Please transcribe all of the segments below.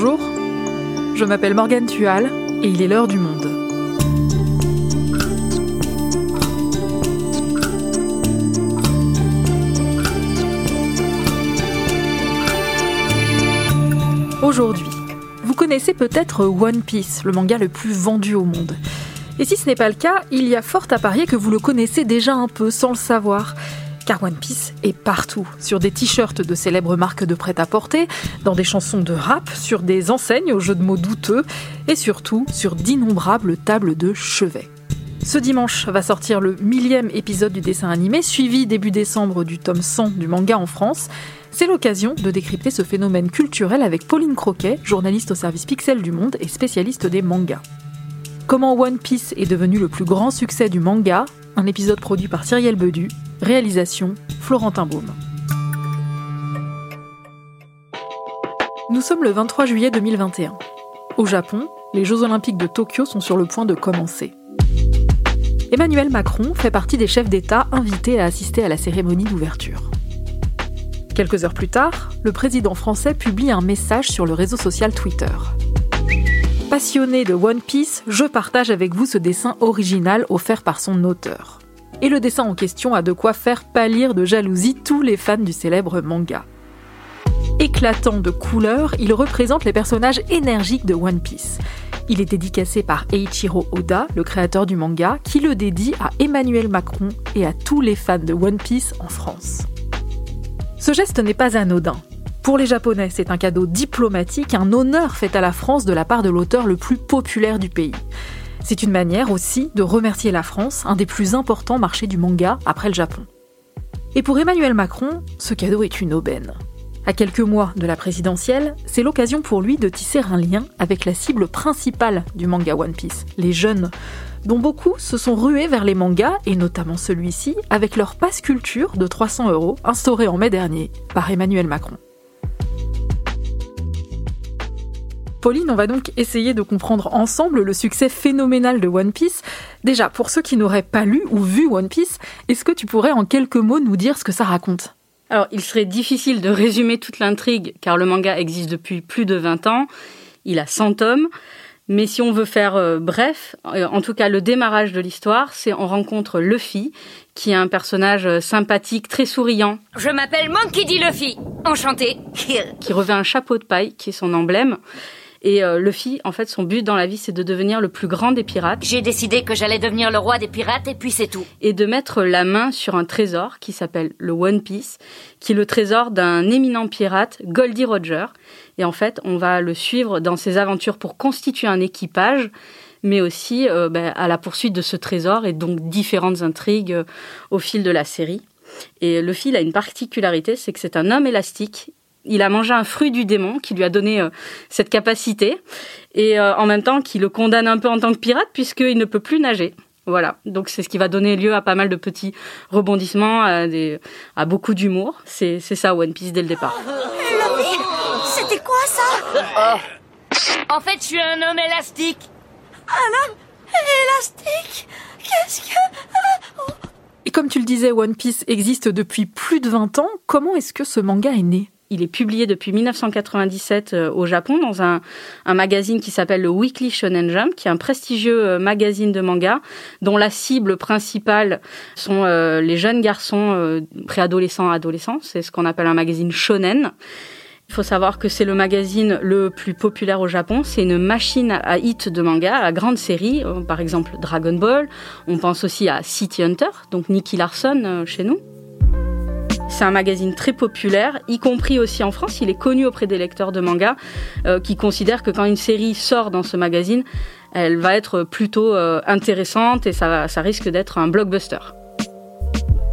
Bonjour, je m'appelle Morgane Tual et il est l'heure du monde. Aujourd'hui, vous connaissez peut-être One Piece, le manga le plus vendu au monde. Et si ce n'est pas le cas, il y a fort à parier que vous le connaissez déjà un peu sans le savoir car One Piece est partout, sur des t-shirts de célèbres marques de prêt-à-porter, dans des chansons de rap, sur des enseignes aux jeux de mots douteux, et surtout sur d'innombrables tables de chevet. Ce dimanche va sortir le millième épisode du dessin animé, suivi début décembre du tome 100 du manga en France. C'est l'occasion de décrypter ce phénomène culturel avec Pauline Croquet, journaliste au service Pixel du Monde et spécialiste des mangas. Comment One Piece est devenu le plus grand succès du manga, un épisode produit par Cyrielle Bedu, réalisation Florentin Baume. Nous sommes le 23 juillet 2021. Au Japon, les Jeux olympiques de Tokyo sont sur le point de commencer. Emmanuel Macron fait partie des chefs d'État invités à assister à la cérémonie d'ouverture. Quelques heures plus tard, le président français publie un message sur le réseau social Twitter. Passionné de One Piece, je partage avec vous ce dessin original offert par son auteur. Et le dessin en question a de quoi faire pâlir de jalousie tous les fans du célèbre manga. Éclatant de couleurs, il représente les personnages énergiques de One Piece. Il est dédicacé par Eiichiro Oda, le créateur du manga, qui le dédie à Emmanuel Macron et à tous les fans de One Piece en France. Ce geste n'est pas anodin. Pour les Japonais, c'est un cadeau diplomatique, un honneur fait à la France de la part de l'auteur le plus populaire du pays. C'est une manière aussi de remercier la France, un des plus importants marchés du manga après le Japon. Et pour Emmanuel Macron, ce cadeau est une aubaine. À quelques mois de la présidentielle, c'est l'occasion pour lui de tisser un lien avec la cible principale du manga One Piece, les jeunes, dont beaucoup se sont rués vers les mangas, et notamment celui-ci, avec leur passe culture de 300 euros instauré en mai dernier par Emmanuel Macron. Pauline, on va donc essayer de comprendre ensemble le succès phénoménal de One Piece. Déjà, pour ceux qui n'auraient pas lu ou vu One Piece, est-ce que tu pourrais en quelques mots nous dire ce que ça raconte? Alors, il serait difficile de résumer toute l'intrigue car le manga existe depuis plus de 20 ans. Il a 100 tomes. Mais si on veut faire euh, bref, euh, en tout cas le démarrage de l'histoire, c'est on rencontre Luffy, qui est un personnage euh, sympathique, très souriant. Je m'appelle Monkey D. Luffy, enchanté. qui revêt un chapeau de paille, qui est son emblème. Et euh, Luffy, en fait, son but dans la vie, c'est de devenir le plus grand des pirates. J'ai décidé que j'allais devenir le roi des pirates et puis c'est tout. Et de mettre la main sur un trésor qui s'appelle le One Piece, qui est le trésor d'un éminent pirate, Goldie Roger. Et en fait, on va le suivre dans ses aventures pour constituer un équipage mais aussi euh, ben, à la poursuite de ce trésor et donc différentes intrigues euh, au fil de la série. Et Luffy a une particularité, c'est que c'est un homme élastique il a mangé un fruit du démon qui lui a donné euh, cette capacité et euh, en même temps qui le condamne un peu en tant que pirate puisqu'il ne peut plus nager. Voilà, donc c'est ce qui va donner lieu à pas mal de petits rebondissements, à, des, à beaucoup d'humour. C'est, ça One Piece dès le départ. C'était quoi ça? En fait, je suis un homme élastique. Un homme élastique? Qu'est-ce que... Et comme tu le disais, One Piece existe depuis plus de 20 ans. Comment est-ce que ce manga est né? Il est publié depuis 1997 euh, au Japon dans un, magazine qui s'appelle le Weekly Shonen Jump, qui est un prestigieux euh, magazine de manga dont la cible principale sont euh, les jeunes garçons préadolescents, adolescents. C'est ce qu'on appelle un magazine shonen. Il faut savoir que c'est le magazine le plus populaire au Japon. C'est une machine à hit de manga, à grande série. Par exemple, Dragon Ball. On pense aussi à City Hunter, donc Nicky Larson chez nous. C'est un magazine très populaire, y compris aussi en France. Il est connu auprès des lecteurs de manga euh, qui considèrent que quand une série sort dans ce magazine, elle va être plutôt euh, intéressante et ça, ça risque d'être un blockbuster.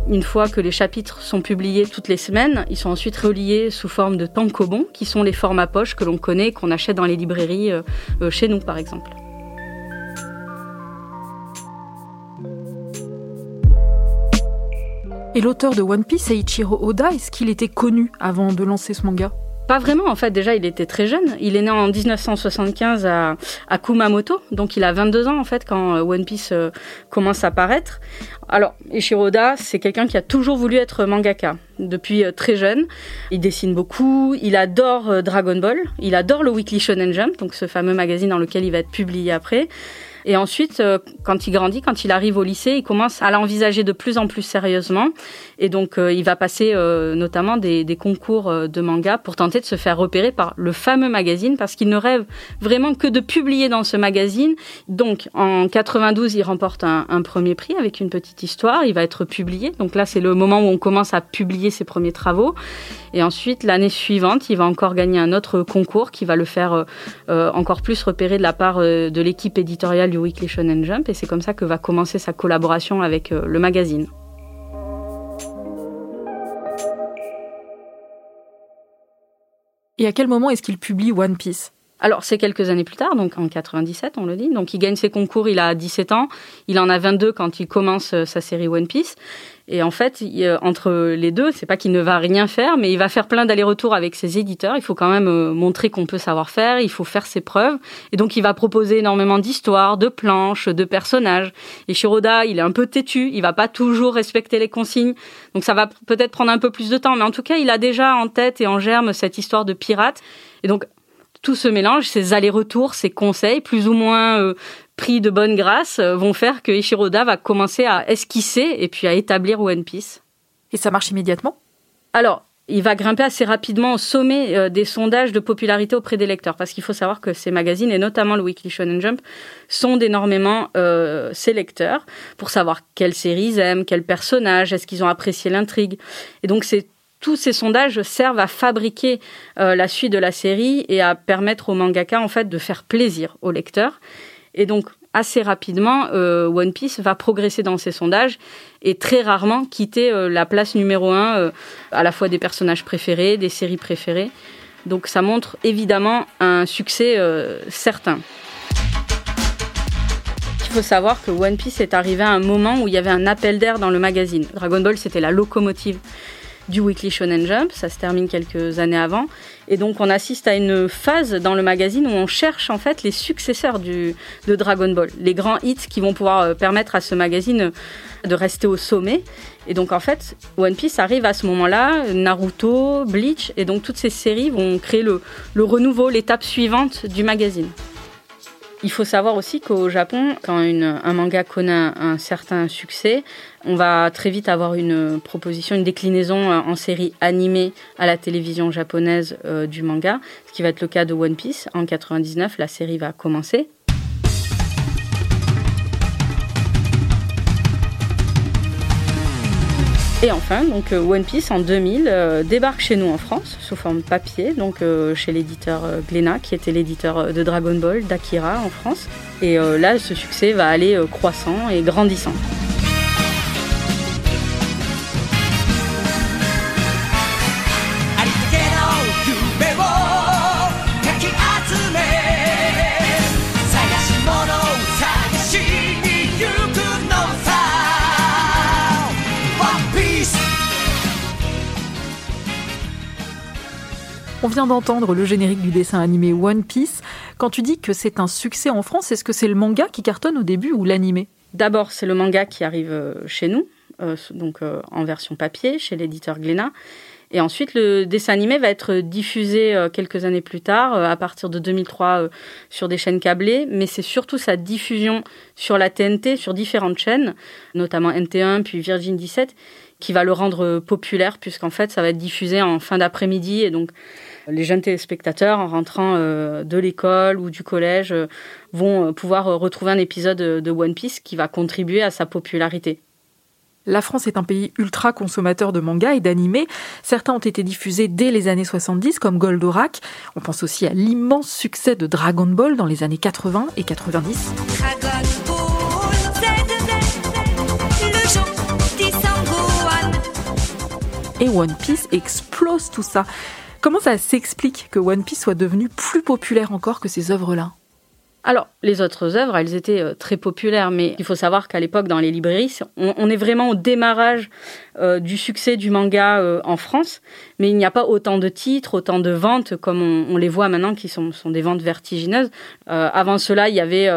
Une fois que les chapitres sont publiés toutes les semaines, ils sont ensuite reliés sous forme de tankobon, qui sont les formats poche que l'on connaît, qu'on achète dans les librairies euh, chez nous par exemple. Et l'auteur de One Piece, Eiichiro Oda, est-ce qu'il était connu avant de lancer ce manga? Pas vraiment, en fait. Déjà, il était très jeune. Il est né en 1975 à, Kumamoto. Donc, il a 22 ans, en fait, quand euh, One Piece euh, commence à paraître. Alors, Ishiroda, c'est quelqu'un qui a toujours voulu être mangaka depuis euh, très jeune. Il dessine beaucoup, il adore Dragon Ball, il adore le Weekly Shonen Jump, donc ce fameux magazine dans lequel il va être publié après. Et ensuite, euh, quand il grandit, quand il arrive au lycée, il commence à l'envisager de plus en plus sérieusement. Et donc, euh, il va passer euh, notamment des, concours de manga pour tenter de se faire repérer par le fameux magazine, parce qu'il ne rêve vraiment que de publier dans ce magazine. Donc, en 92, il remporte un, un premier prix avec une petite histoire. Il va être publié. Donc là, c'est le moment où on commence à publier ses premiers travaux. Et ensuite, l'année suivante, il va encore gagner un autre concours qui va le faire encore plus repérer de la part de l'équipe éditoriale Weekly Shonen Jump et c'est comme ça que va commencer sa collaboration avec euh, le magazine. Et à quel moment est-ce qu'il publie One Piece? Alors, c'est quelques années plus tard, donc en 97, on le dit. Donc, il gagne ses concours, il a 17 ans. Il en a 22 quand il commence euh, sa série One Piece. Et en fait, entre les deux, c'est pas qu'il ne va rien faire, mais il va faire plein d'allers-retours avec ses éditeurs. Il faut quand même euh, montrer qu'on peut savoir faire, il faut faire ses preuves. Et donc, il va proposer énormément d'histoires, de planches, de personnages. Et Shiroda, il est un peu têtu, il va pas toujours respecter les consignes. Donc, ça va peut-être prendre un peu plus de temps. Mais en tout cas, il a déjà en tête et en germe cette histoire de pirate. Et donc, tout ce mélange, ces allers-retours, ces conseils, plus ou moins euh, pris de bonne grâce euh, vont faire que Ishiroda va commencer à esquisser et puis à établir One Piece. Et ça marche immédiatement? Alors, il va grimper assez rapidement au sommet euh, des sondages de popularité auprès des lecteurs, parce qu'il faut savoir que ces magazines, et notamment le Weekly Shonen Jump, sondent énormément euh, ces lecteurs pour savoir quelles séries ils aiment, quels personnages, est-ce qu'ils ont apprécié l'intrigue. Et donc, c'est tous ces sondages servent à fabriquer la suite de la série et à permettre aux mangaka en fait de faire plaisir aux lecteurs. Et donc, assez rapidement, euh, One Piece va progresser dans ses sondages et très rarement quitter euh, la place numéro un, euh, à la fois des personnages préférés, des séries préférées. Donc ça montre évidemment un succès certain. Il faut savoir que One Piece est arrivé à un moment où il y avait un appel d'air dans le magazine. Dragon Ball, c'était la locomotive du Weekly Shonen Jump, ça se termine quelques années avant. Et donc on assiste à une phase dans le magazine où on cherche en fait les successeurs du, de Dragon Ball, les grands hits qui vont pouvoir euh, permettre à ce magazine de rester au sommet. Et donc en fait, One Piece arrive à ce moment-là, Naruto, Bleach, et donc toutes ces séries vont créer le, le renouveau, l'étape suivante du magazine. Il faut savoir aussi qu'au Japon, quand un manga connaît un, certain succès, on va très vite avoir une proposition, une déclinaison euh, en série animée à la télévision japonaise euh, du manga, ce qui va être le cas de One Piece. En 99, la série va commencer. Et enfin, donc euh, One Piece en 2000 euh, débarque chez nous en France sous forme papier, donc euh, chez l'éditeur Glénat, qui était l'éditeur de Dragon Ball, d'Akira en France. Et là, ce succès va aller croissant et grandissant. On vient d'entendre le générique du dessin animé One Piece. Quand tu dis que c'est un succès en France, est-ce que c'est le manga qui cartonne au début ou l'animé? D'abord, c'est le manga qui arrive euh, chez nous, euh, donc euh, en version papier, chez l'éditeur Glénat. Et ensuite, le dessin animé va être diffusé quelques années plus tard, à partir de 2003, sur des chaînes câblées. Mais c'est surtout sa diffusion sur la TNT, sur différentes chaînes, notamment NT1, puis Virgin 17, qui va le rendre populaire, puisqu'en fait, ça va être diffusé en fin d'après-midi. Et donc, les jeunes téléspectateurs, en rentrant euh, de l'école ou du collège, euh, vont euh, pouvoir retrouver un épisode de One Piece qui va contribuer à sa popularité. La France est un pays ultra consommateur de mangas et d'animés. Certains ont été diffusés dès les années 70 comme Goldorak. On pense aussi à l'immense succès de Dragon Ball dans les années 80 et 90. Et One Piece explose tout ça. Comment ça s'explique que One Piece soit devenu plus populaire encore que ces œuvres-là? Alors, les autres œuvres, elles étaient euh, très populaires, mais il faut savoir qu'à l'époque, dans les librairies, on, est vraiment au démarrage euh, du succès du manga euh, en France, mais il n'y a pas autant de titres, autant de ventes comme on, les voit maintenant, qui sont, sont des ventes vertigineuses. Euh, avant cela, il y avait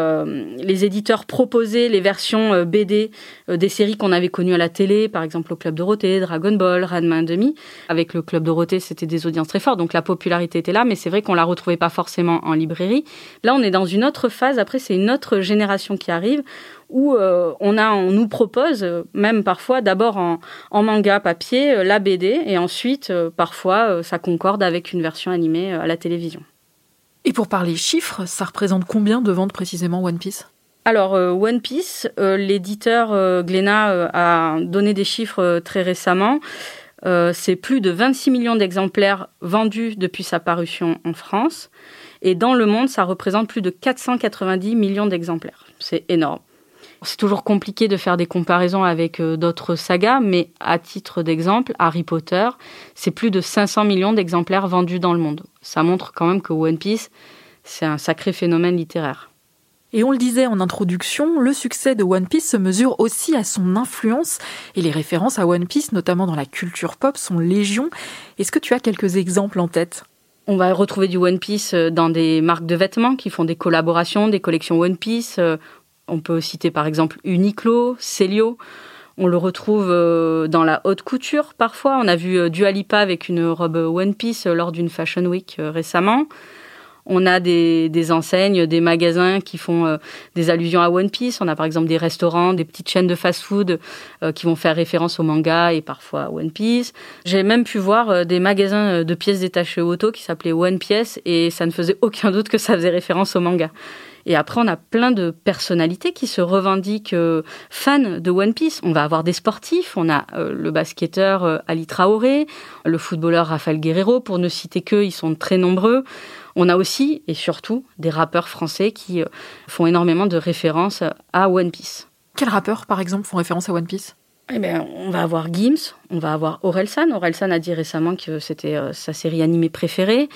les éditeurs proposaient les versions BD des séries qu'on avait connues à la télé, par exemple au Club Dorothée, Dragon Ball, Ranma demi. Avec le Club Dorothée, c'était des audiences très fortes, donc la popularité était là, mais c'est vrai qu'on la retrouvait pas forcément en librairie. Là, on est dans une autre phase. Après, c'est une autre génération qui arrive où euh, on, a, on nous propose, euh, même parfois d'abord en, manga papier, euh, la BD, et ensuite parfois ça concorde avec une version animée à la télévision. Et pour parler chiffres, ça représente combien de ventes précisément One Piece? Alors, One Piece, l'éditeur Glénat a donné des chiffres très récemment. c'est plus de 26 millions d'exemplaires vendus depuis sa parution en France. Et dans le monde, ça représente plus de 490 millions d'exemplaires. C'est énorme. C'est toujours compliqué de faire des comparaisons avec euh, d'autres sagas, mais à titre d'exemple, Harry Potter, c'est plus de 500 millions d'exemplaires vendus dans le monde. Ça montre quand même que One Piece, c'est un sacré phénomène littéraire. Et on le disait en introduction, le succès de One Piece se mesure aussi à son influence, et les références à One Piece, notamment dans la culture pop, sont légion. Est-ce que tu as quelques exemples en tête? On va retrouver du One Piece euh, dans des marques de vêtements qui font des collaborations, des collections One Piece. On peut citer par exemple Uniqlo, Celio. On le retrouve euh, dans la haute couture parfois. On a vu euh, Dua Lipa avec une robe One Piece euh, lors d'une Fashion Week récemment. On a des, enseignes, des magasins qui font des allusions à One Piece. On a par exemple des restaurants, des petites chaînes de fast-food qui vont faire référence au manga et parfois à One Piece. J'ai même pu voir des magasins de pièces détachées auto qui s'appelaient One Piece et ça ne faisait aucun doute que ça faisait référence au manga. Et après, on a plein de personnalités qui se revendiquent euh, fans de One Piece. On va avoir des sportifs, on a euh, le basketteur euh, Ali Traoré, le footballeur Rafael Guerrero, pour ne citer qu'eux, ils sont très nombreux. On a aussi et surtout des rappeurs français qui font énormément de références à One Piece. Quels rappeurs, par exemple, font référence à One Piece? Eh bien, on va avoir Gims, on va avoir Orelsan. Orelsan a dit récemment que c'était sa série animée préférée.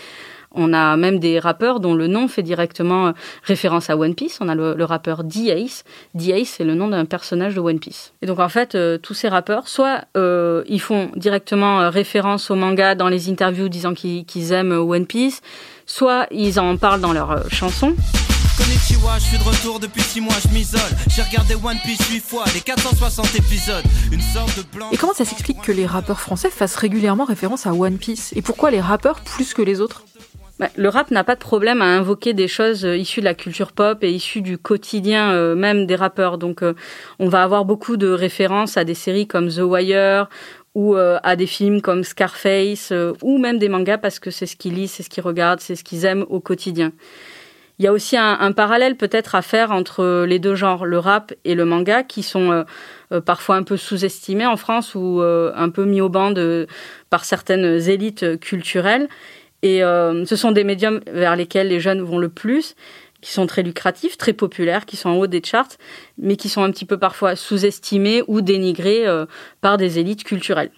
On a même des rappeurs dont le nom fait directement euh, référence à One Piece. On a le, rappeur D-Ace. D-Ace, c'est le nom d'un personnage de One Piece. Et donc, en fait, euh, tous ces rappeurs, soit euh, ils font directement référence au manga dans les interviews disant qu'ils aiment One Piece, soit ils en parlent dans leurs chansons. Konnichiwa, je suis de retour depuis 6 mois, je m'isole. J'ai regardé One Piece 8 fois, les 460 épisodes. Une sorte de plan. Et comment ça s'explique que les rappeurs français fassent régulièrement référence à One Piece? Et pourquoi les rappeurs plus que les autres? Le rap n'a pas de problème à invoquer des choses euh, issues de la culture pop et issues du quotidien euh, même des rappeurs. Donc euh, on va avoir beaucoup de références à des séries comme The Wire ou à des films comme Scarface ou même des mangas parce que c'est ce qu'ils lisent, c'est ce qu'ils regardent, c'est ce qu'ils aiment au quotidien. Il y a aussi un, parallèle peut-être à faire entre les deux genres, le rap et le manga, qui sont parfois un peu sous-estimés en France ou un peu mis au banc par certaines élites culturelles. Et euh, ce sont des médiums vers lesquels les jeunes vont le plus, qui sont très lucratifs, très populaires, qui sont en haut des charts, mais qui sont un petit peu parfois sous-estimés ou dénigrés euh, par des élites culturelles.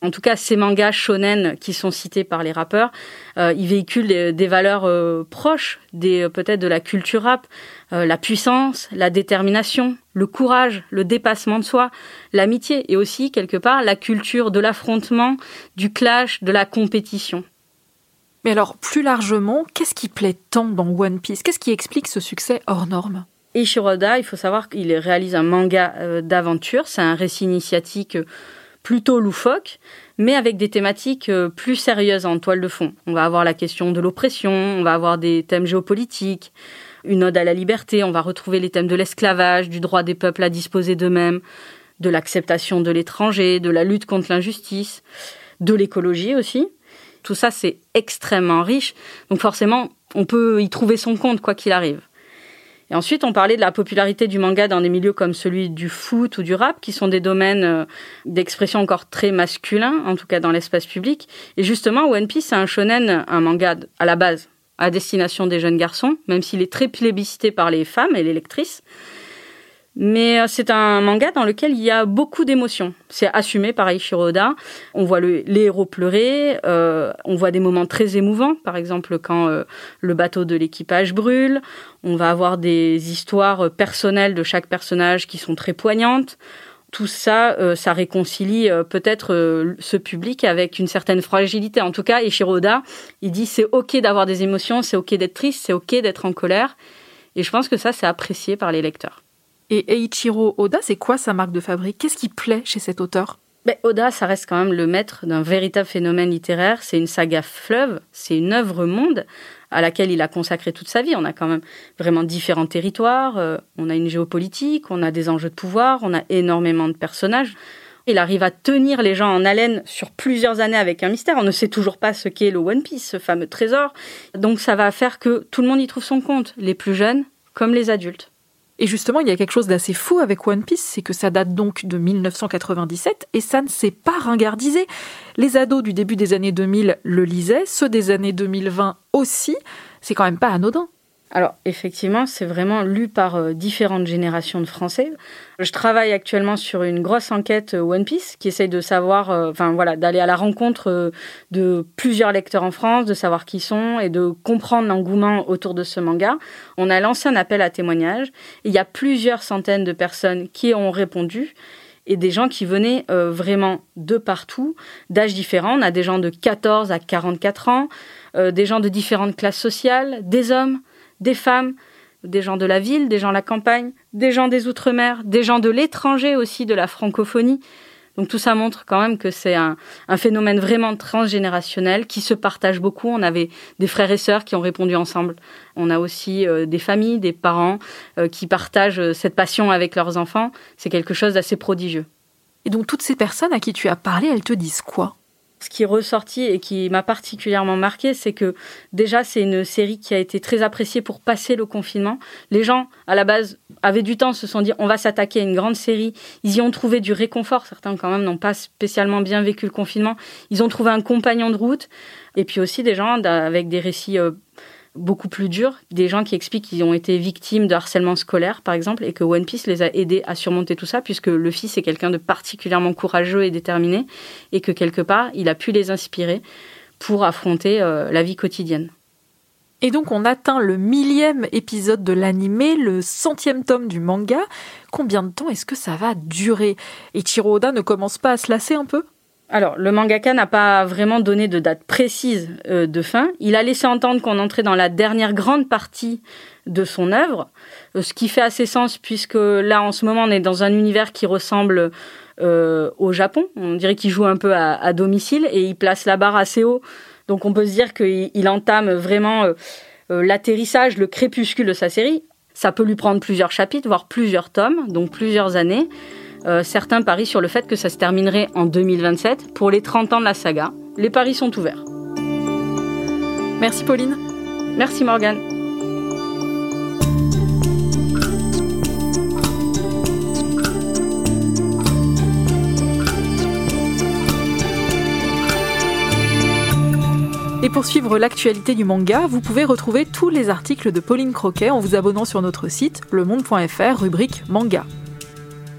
En tout cas, ces mangas shonen qui sont cités par les rappeurs, euh, ils véhiculent des, valeurs proches peut-être de la culture rap, la puissance, la détermination, le courage, le dépassement de soi, l'amitié et aussi quelque part la culture de l'affrontement, du clash, de la compétition. Mais alors, plus largement, qu'est-ce qui plaît tant dans One Piece? Qu'est-ce qui explique ce succès hors norme? Ishiroda, il faut savoir qu'il réalise un manga euh, d'aventure. C'est un récit initiatique euh, plutôt loufoque, mais avec des thématiques euh, plus sérieuses en toile de fond. On va avoir la question de l'oppression, on va avoir des thèmes géopolitiques, une ode à la liberté, on va retrouver les thèmes de l'esclavage, du droit des peuples à disposer d'eux-mêmes, de l'acceptation de l'étranger, de la lutte contre l'injustice, de l'écologie aussi. Tout ça, c'est extrêmement riche. Donc forcément, on peut y trouver son compte, quoi qu'il arrive. Et ensuite, on parlait de la popularité du manga dans des milieux comme celui du foot ou du rap, qui sont des domaines euh, d'expression encore très masculins, en tout cas dans l'espace public. Et justement, One Piece, c'est un shonen, un manga à la base, à destination des jeunes garçons, même s'il est très plébiscité par les femmes et les lectrices. Mais euh, c'est un manga dans lequel il y a beaucoup d'émotions. C'est assumé par Eiichiro. On voit les héros pleurer, euh, on voit des moments très émouvants, par exemple quand euh, le bateau de l'équipage brûle. On va avoir des histoires personnelles de chaque personnage qui sont très poignantes. tout ça, euh, ça réconcilie euh, peut-être euh, ce public avec une certaine fragilité. En tout cas, Ishiroda, il dit c'est ok d'avoir des émotions, c'est ok d'être triste, c'est ok d'être en colère. Et je pense que ça, c'est apprécié par les lecteurs. Et Eiichiro Oda, c'est quoi sa marque de fabrique? Qu'est-ce qui plaît chez cet auteur? Ben, Oda, ça reste quand même le maître d'un véritable phénomène littéraire. C'est une saga fleuve, c'est une œuvre monde à laquelle il a consacré toute sa vie. On a quand même vraiment différents territoires, euh, on a une géopolitique, on a des enjeux de pouvoir, on a énormément de personnages. Il arrive à tenir les gens en haleine sur plusieurs années avec un mystère. On ne sait toujours pas ce qu'est le One Piece, ce fameux trésor. Donc ça va faire que tout le monde y trouve son compte, les plus jeunes comme les adultes. Et justement, il y a quelque chose d'assez fou avec One Piece, c'est que ça date donc de 1997 et ça ne s'est pas ringardisé. Les ados du début des années 2000 le lisaient, ceux des années 2020 aussi. C'est quand même pas anodin. Alors effectivement, c'est vraiment lu par euh, différentes générations de Français. Je travaille actuellement sur une grosse enquête euh, One Piece qui essaye de savoir, euh, enfin voilà, d'aller à la rencontre de plusieurs lecteurs en France, de savoir qui sont et de comprendre l'engouement autour de ce manga. On a lancé un appel à témoignages. il y a plusieurs centaines de personnes qui ont répondu et des gens qui venaient vraiment de partout, d'âges différents. On a des gens de 14 à 44 ans, des gens de différentes classes sociales, des hommes, des femmes, des gens de la ville, des gens de la campagne, des gens des Outre-mer, des gens de l'étranger aussi, de la francophonie. Donc tout ça montre quand même que c'est un, phénomène vraiment transgénérationnel qui se partage beaucoup. On avait des frères et sœurs qui ont répondu ensemble. On a aussi euh, des familles, des parents euh, qui partagent euh, cette passion avec leurs enfants. C'est quelque chose d'assez prodigieux. Et donc toutes ces personnes à qui tu as parlé, elles te disent quoi? Ce qui est ressorti et qui m'a particulièrement marqué, c'est que déjà c'est une série qui a été très appréciée pour passer le confinement. Les gens, à la base, avaient du temps, se sont dit on va s'attaquer à une grande série. Ils y ont trouvé du réconfort. Certains quand même n'ont pas spécialement bien vécu le confinement. Ils ont trouvé un compagnon de route. Et puis aussi des gens avec des récits euh, beaucoup plus dur. Des gens qui expliquent qu'ils ont été victimes de harcèlement scolaire, par exemple, et que One Piece les a aidés à surmonter tout ça, puisque le fils est quelqu'un de particulièrement courageux et déterminé, et que quelque part, il a pu les inspirer pour affronter euh, la vie quotidienne. Et donc on atteint le millième épisode de l'animé, le centième tome du manga. Combien de temps est-ce que ça va durer? Et Oda ne commence pas à se lasser un peu? Alors, le mangaka n'a pas vraiment donné de date précise euh, de fin. Il a laissé entendre qu'on entrait dans la dernière grande partie de son œuvre, euh, ce qui fait assez sens puisque là, en ce moment, on est dans un univers qui ressemble euh, au Japon. On dirait qu'il joue un peu à, domicile et il place la barre assez haut. Donc, on peut se dire qu'il entame vraiment l'atterrissage, le crépuscule de sa série. Ça peut lui prendre plusieurs chapitres, voire plusieurs tomes, donc plusieurs années. Euh, certains parient sur le fait que ça se terminerait en 2027 pour les 30 ans de la saga. Les paris sont ouverts. Merci Pauline. Merci Morgane. Et pour suivre l'actualité du manga, vous pouvez retrouver tous les articles de Pauline Croquet en vous abonnant sur notre site lemonde.fr rubrique manga.